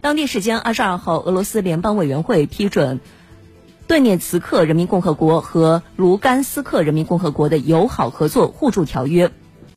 当地时间二十二号俄罗斯联邦委员会批准顿涅茨克人民共和国和卢甘斯克人民共和国的友好合作互助条约。